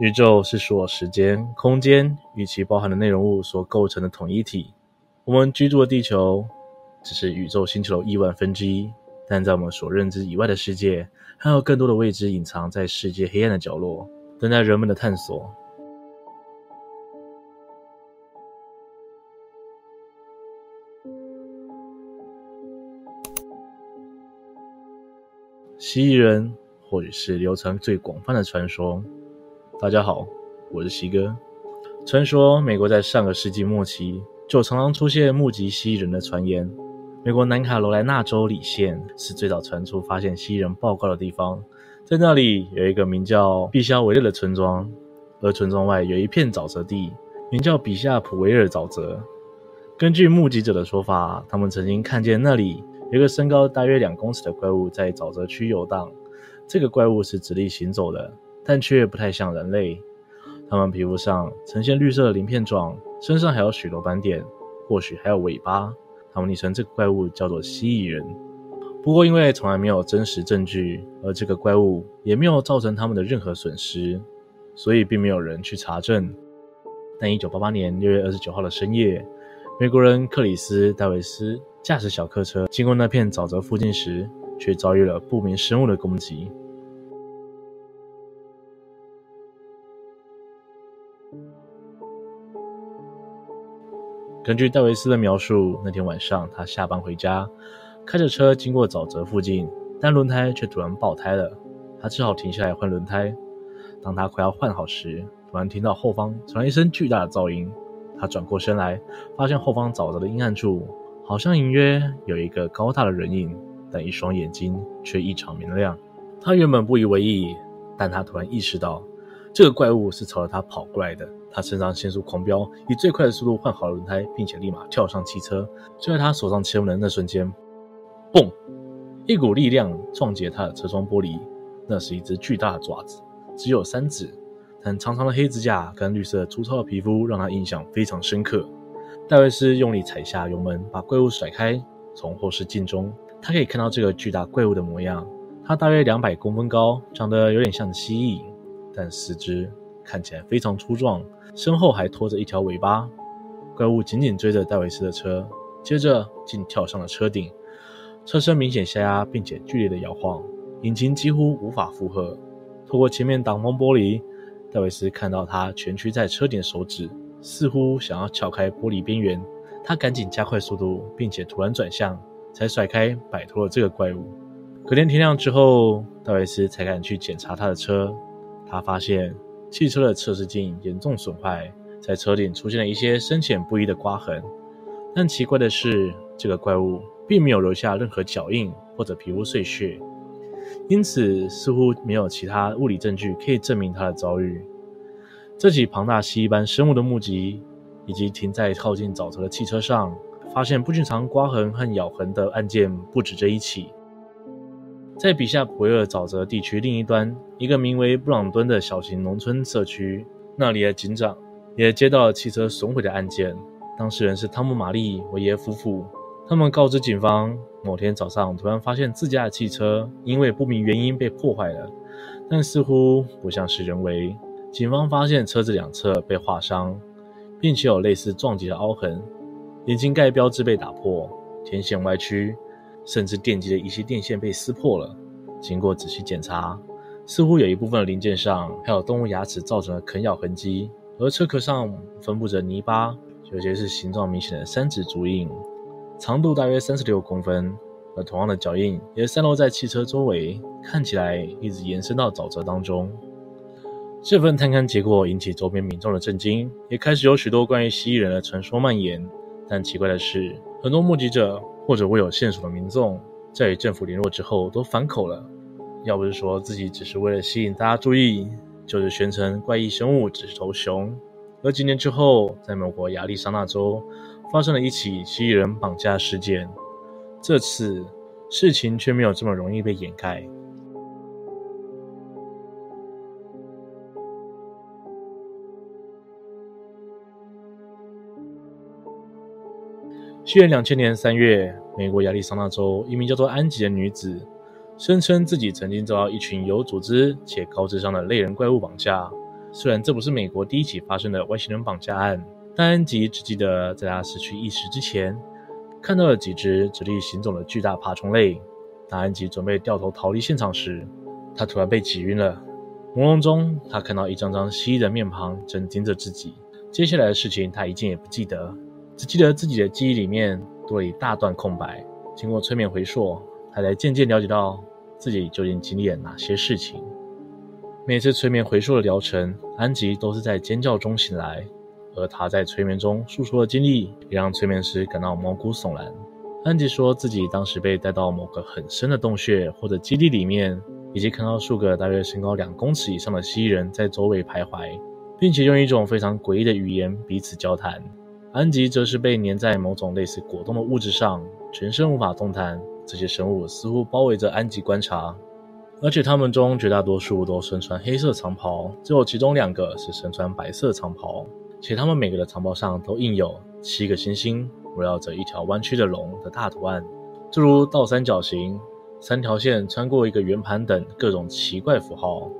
宇宙是所有时间、空间与其包含的内容物所构成的统一体。我们居住的地球只是宇宙星球的亿万分之一，但在我们所认知以外的世界，还有更多的未知隐藏在世界黑暗的角落，等待人们的探索。蜥蜴人或许是流传最广泛的传说。大家好，我是西哥。传说美国在上个世纪末期就常常出现目击蜥蜴人的传言。美国南卡罗来纳州里县是最早传出发现蜥蜴人报告的地方，在那里有一个名叫毕肖维勒的村庄，而村庄外有一片沼泽地，名叫比夏普维尔沼泽。根据目击者的说法，他们曾经看见那里。有一个身高大约两公尺的怪物在沼泽区游荡。这个怪物是直立行走的，但却不太像人类。它们皮肤上呈现绿色鳞片状，身上还有许多斑点，或许还有尾巴。他们昵称这个怪物叫做蜥蜴人。不过，因为从来没有真实证据，而这个怪物也没有造成他们的任何损失，所以并没有人去查证。但一九八八年六月二十九号的深夜，美国人克里斯·戴维斯。驾驶小客车经过那片沼泽附近时，却遭遇了不明生物的攻击。根据戴维斯的描述，那天晚上他下班回家，开着车经过沼泽附近，但轮胎却突然爆胎了，他只好停下来换轮胎。当他快要换好时，突然听到后方传来一声巨大的噪音。他转过身来，发现后方沼泽的阴暗处。好像隐约有一个高大的人影，但一双眼睛却异常明亮。他原本不以为意，但他突然意识到，这个怪物是朝着他跑过来的。他肾上腺素狂飙，以最快的速度换好了轮胎，并且立马跳上汽车。就在他手上切门的那瞬间，嘣！一股力量撞击他的车窗玻璃。那是一只巨大的爪子，只有三指，但长长的黑指甲跟绿色粗糙的皮肤让他印象非常深刻。戴维斯用力踩下油门，把怪物甩开。从后视镜中，他可以看到这个巨大怪物的模样。它大约两百公分高，长得有点像蜥蜴，但四肢看起来非常粗壮，身后还拖着一条尾巴。怪物紧紧追着戴维斯的车，接着竟跳上了车顶。车身明显下压，并且剧烈的摇晃，引擎几乎无法负荷。透过前面挡风玻璃，戴维斯看到他蜷曲在车顶的手指。似乎想要撬开玻璃边缘，他赶紧加快速度，并且突然转向，才甩开，摆脱了这个怪物。隔天天亮之后，戴维斯才敢去检查他的车。他发现汽车的测试镜严重损坏，在车顶出现了一些深浅不一的刮痕。但奇怪的是，这个怪物并没有留下任何脚印或者皮肤碎屑，因此似乎没有其他物理证据可以证明他的遭遇。这起庞大蜥蜴般生物的目击，以及停在靠近沼泽的汽车上发现不寻常刮痕和咬痕的案件不止这一起。在比夏普维尔沼泽地区另一端，一个名为布朗敦的小型农村社区，那里的警长也接到了汽车损毁的案件。当事人是汤姆·玛丽·维耶夫妇。他们告知警方，某天早上突然发现自家的汽车因为不明原因被破坏了，但似乎不像是人为。警方发现车子两侧被划伤，并且有类似撞击的凹痕，引擎盖标志被打破，天线歪曲，甚至电机的一些电线被撕破了。经过仔细检查，似乎有一部分零件上还有动物牙齿造成的啃咬痕迹，而车壳上分布着泥巴，有些是形状明显的三指足印，长度大约三十六公分，而同样的脚印也散落在汽车周围，看起来一直延伸到沼泽当中。这份探勘结果引起周边民众的震惊，也开始有许多关于蜥蜴人的传说蔓延。但奇怪的是，很多目击者或者未有线索的民众，在与政府联络之后都反口了。要不是说自己只是为了吸引大家注意，就是宣称怪异生物只是头熊。而几年之后，在美国亚利桑那州发生了一起蜥蜴人绑架事件，这次事情却没有这么容易被掩盖。西元两千年三月，美国亚利桑那州一名叫做安吉的女子，声称自己曾经遭到一群有组织且高智商的类人怪物绑架，虽然这不是美国第一起发生的外星人绑架案，但安吉只记得在他失去意识之前，看到了几只直立行走的巨大爬虫类。当安吉准备掉头逃离现场时，他突然被挤晕了。朦胧中，他看到一张张蜥蜴的面庞正盯着自己。接下来的事情他一件也不记得，只记得自己的记忆里面多了一大段空白。经过催眠回溯，他才渐渐了解到自己究竟经历了哪些事情。每次催眠回溯的疗程，安吉都是在尖叫中醒来，而他在催眠中诉说的经历，也让催眠师感到毛骨悚然。安吉说自己当时被带到某个很深的洞穴或者基地里面。以及看到数个大约身高两公尺以上的蜥蜴人在周围徘徊，并且用一种非常诡异的语言彼此交谈。安吉则是被粘在某种类似果冻的物质上，全身无法动弹。这些生物似乎包围着安吉观察，而且他们中绝大多数都身穿黑色长袍，只有其中两个是身穿白色长袍，且他们每个的长袍上都印有七个星星，围绕着一条弯曲的龙的大图案，诸如倒三角形。三条线穿过一个圆盘等各种奇怪符号，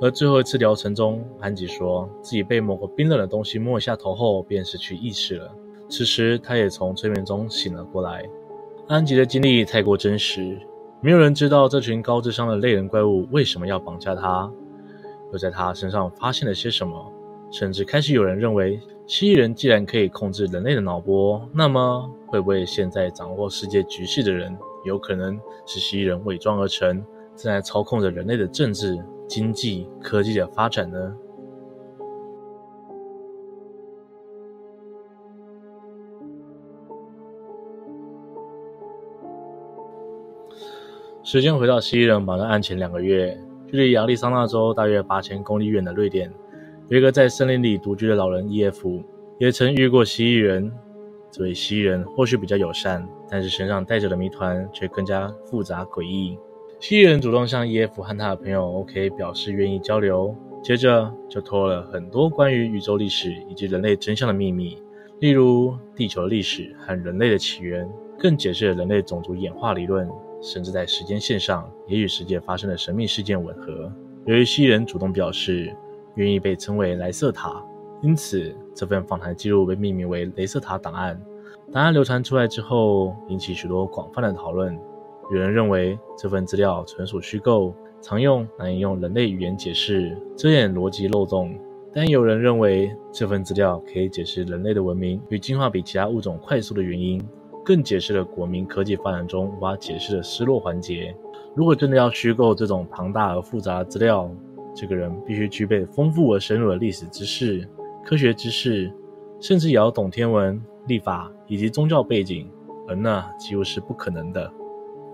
而最后一次疗程中，安吉说自己被某个冰冷的东西摸一下头后，便失去意识了。此时，他也从催眠中醒了过来。安吉的经历太过真实，没有人知道这群高智商的类人怪物为什么要绑架他，又在他身上发现了些什么。甚至开始有人认为，蜥蜴人既然可以控制人类的脑波，那么会不会现在掌握世界局势的人？有可能是蜥蜴人伪装而成，正在操控着人类的政治、经济、科技的发展呢？时间回到蜥蜴人绑架案前两个月，距离亚利桑那州大约八千公里远的瑞典，有一个在森林里独居的老人 E.F，也曾遇过蜥蜴人。这位蜥蜴人或许比较友善，但是身上带着的谜团却更加复杂诡异。蜥蜴人主动向 E.F 和他的朋友 O.K 表示愿意交流，接着就透露了很多关于宇宙历史以及人类真相的秘密，例如地球的历史和人类的起源，更解释了人类种族演化理论，甚至在时间线上也与世界发生的神秘事件吻合。由于蜥蜴人主动表示愿意被称为莱瑟塔。因此，这份访谈记录被命名为“雷瑟塔档案”。档案流传出来之后，引起许多广泛的讨论。有人认为这份资料纯属虚构，常用难以用人类语言解释，遮掩逻辑漏洞；但有人认为这份资料可以解释人类的文明与进化比其他物种快速的原因，更解释了国民科技发展中无法解释的失落环节。如果真的要虚构这种庞大而复杂的资料，这个人必须具备丰富而深入的历史知识。科学知识，甚至也要懂天文、历法以及宗教背景，而那几乎是不可能的。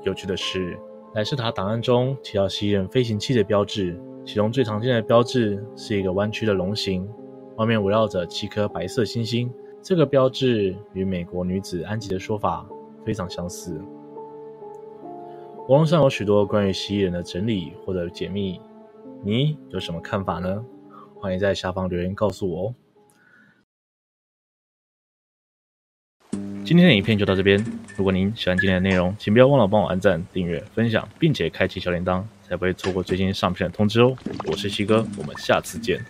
有趣的是，莱斯塔档案中提到蜥蜴人飞行器的标志，其中最常见的标志是一个弯曲的龙形，外面围绕着七颗白色星星。这个标志与美国女子安吉的说法非常相似。网络上有许多关于蜥蜴人的整理或者解密，你有什么看法呢？欢迎在下方留言告诉我哦。今天的影片就到这边。如果您喜欢今天的内容，请不要忘了帮我按赞、订阅、分享，并且开启小铃铛，才不会错过最新上片的通知哦。我是西哥，我们下次见。